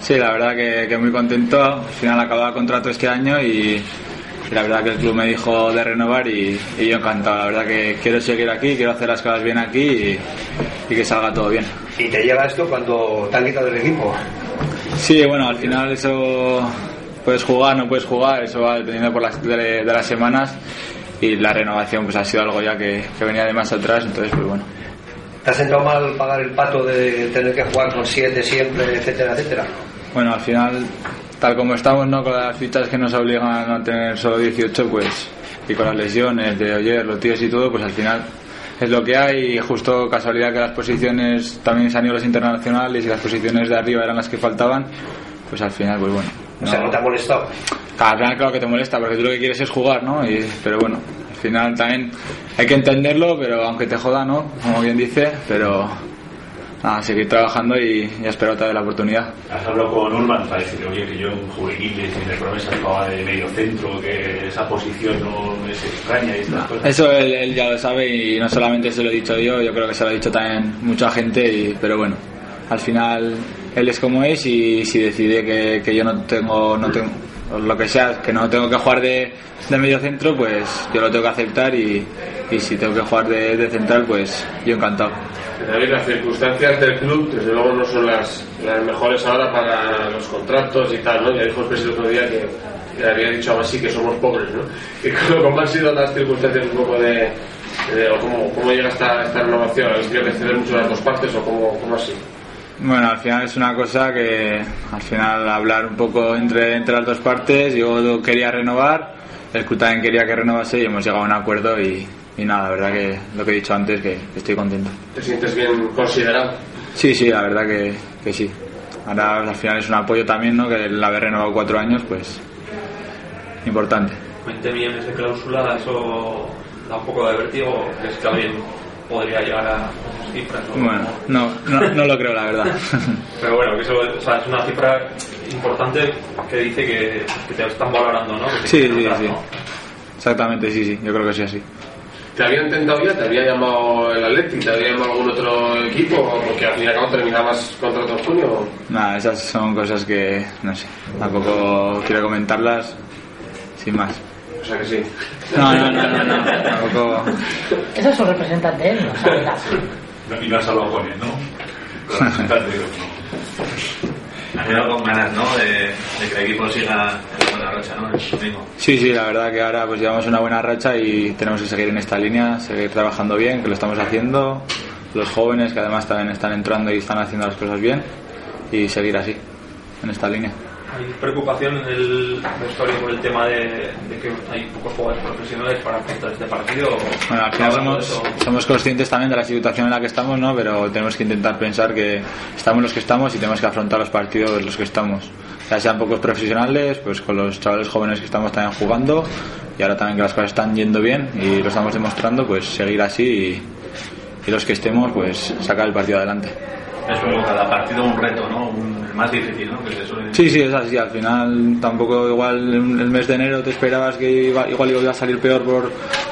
Sí, la verdad que, que muy contento. Al final acababa contrato este año y, la verdad que el club me dijo de renovar y, y yo encantado. La verdad que quiero seguir aquí, quiero hacer las cosas bien aquí y, y que salga todo bien. ¿Y te llega esto cuando te han quitado del equipo? Sí, bueno, al final eso puedes jugar, no puedes jugar, eso va dependiendo por las, de, de las semanas y la renovación pues ha sido algo ya que, que venía de más atrás, entonces pues bueno. ¿Te has sentado mal pagar el pato de tener que jugar con siete siempre, etcétera, etcétera? Bueno, al final, tal como estamos, ¿no? Con las fichas que nos obligan a tener solo 18, pues, y con las lesiones de ayer, los tíos y todo, pues al final es lo que hay y justo casualidad que las posiciones también se han ido los internacionales y las posiciones de arriba eran las que faltaban, pues al final, pues bueno. O sea, ¿no te ha molestado? Al final claro que te molesta porque tú lo que quieres es jugar, ¿no? Y, pero bueno, al final también hay que entenderlo, pero aunque te joda, ¿no? Como bien dice, pero nada, seguir trabajando y, y espero otra vez la oportunidad. Has hablado con Urban para decirle, oye, que yo en juveniles y en el promesa jugaba de medio centro, que esa posición no es extraña y estas cosas. Eso él, él ya lo sabe y no solamente se lo he dicho yo, yo creo que se lo ha dicho también mucha gente, y, pero bueno, al final él es como es y si decide que, que yo no tengo, no tengo, lo que sea, que no tengo que jugar de, de medio centro, pues yo lo tengo que aceptar y, y si tengo que jugar de, de central, pues yo encantado. David, las circunstancias del club, desde luego, no son las, las mejores ahora para los contratos y tal, ¿no? Ya dijo el presidente otro día que, había dicho algo así que somos pobres, ¿no? Y cómo, han sido las circunstancias un poco de... o cómo, cómo llega esta, esta renovación? ¿Habéis tenido que ceder mucho las dos partes o cómo, cómo así? Bueno, al final es una cosa que al final hablar un poco entre, entre las dos partes, yo quería renovar, el club también quería que renovase y hemos llegado a un acuerdo y, y nada, la verdad que lo que he dicho antes, que, estoy contento. ¿Te sientes bien considerado? Sí, sí, la verdad que, que sí. Ahora al final es un apoyo también, ¿no? Que el haber renovado cuatro años, pues importante. 20 millones de cláusula, eso da un poco de vértigo. ¿Crees que alguien podría llegar a esas cifras? o- Bueno, no, no, no lo creo, la verdad. Pero bueno, que eso o sea, es una cifra importante que dice que, que te están valorando, ¿no? Que Sí, sí, sí. ¿no? Exactamente, sí, sí, yo creo que sí así. ¿Te había intentado ya? ¿Te había llamado el Atleti? ¿Te había llamado algún otro equipo? Porque al fin y al cabo terminabas contrato en junio. Nada, esas son cosas que, no sé, tampoco quiero comentarlas sin más. O sea que sí. No, no, no, no, no, tampoco... Ese es su representante, él no sabe nada. No- Y no has hablado con él, ¿no? Con el representante, con ganas, ¿no? De, de que el equipo siga en buena racha, ¿no? El domingo. Sí, sí, la verdad que ahora pues llevamos una buena racha y tenemos que seguir en esta línea, seguir trabajando bien, que lo estamos haciendo, los jóvenes que además también están entrando y están haciendo las cosas bien y seguir así, en esta línea. Hay preocupación en el vestuario por el tema de, de que hay pocos jugadores profesionales para afrontar este partido. Bueno, al final somos, somos conscientes también de la situación en la que estamos, ¿no? Pero tenemos que intentar pensar que estamos los que estamos y tenemos que afrontar los partidos los que estamos. Ya sean pocos profesionales, pues con los chavales jóvenes que estamos también jugando y ahora también que las cosas están yendo bien y lo estamos demostrando, pues seguir así y, y los que estemos, pues sacar el partido adelante. Es como cada partido un reto, ¿no? Un, Sí, sí, es así. Al final tampoco igual el mes de enero te esperabas que iba, igual iba a salir peor por,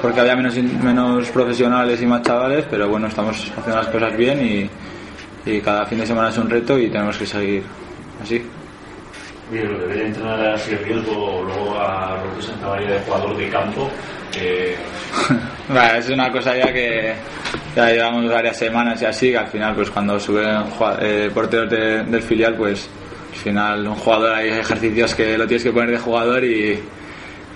porque había menos, menos profesionales y más chavales, pero bueno, estamos haciendo las cosas bien y cada fin de semana es un reto y tenemos que seguir así. Oye, lo de ver entrenar así riesgo luego a Roque Santamaría de jugador de campo, es una cosa ya que ya llevamos varias semanas y así, que al final pues cuando suben eh, porteros de- del filial pues al final un jugador hay ejercicios que lo tienes que poner de jugador y,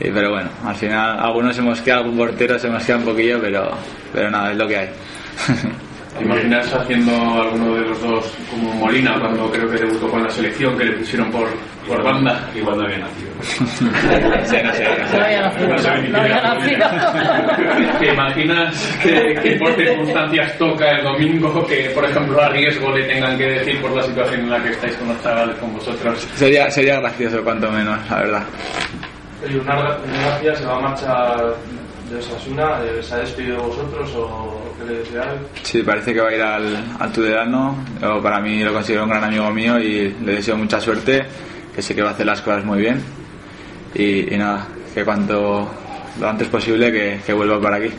y- pero bueno, al final algunos se mosquea, algún portero se mosquea un poquillo, pero, pero nada, es lo que hay. ¿Te imaginas haciendo alguno de los dos como Molina cuando creo que debutó con la selección que le pusieron por, por banda? Igual no había nacido. Sí, no sé, no sé. No había nacido. No había nacido. ¿Te imaginas que, que por circunstancias toca el domingo que, por ejemplo, a riesgo le tengan que decir por la situación en la que estáis con los chavales, con vosotros? Sería, sería gracioso, cuanto menos, la verdad. Una gracia se va a marchar de Osasuna, eh, ¿se ha despedido de vosotros o qué le deseáis? Sí, parece que va a ir al, al Tudelano. Yo, para mí lo considero un gran amigo mío y le deseo mucha suerte, que sé que va a hacer las cosas muy bien. Y, y nada, que cuanto lo antes posible que, que vuelva para aquí.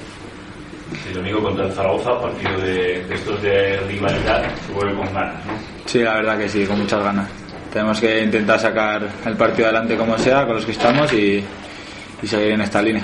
El domingo contra el Zaragoza, partido de, de estos de rivalidad, se vuelve con ganas, ¿no? Sí, la verdad que sí, con muchas ganas. Tenemos que intentar sacar el partido adelante como sea, con los que estamos y, y seguir en esta línea.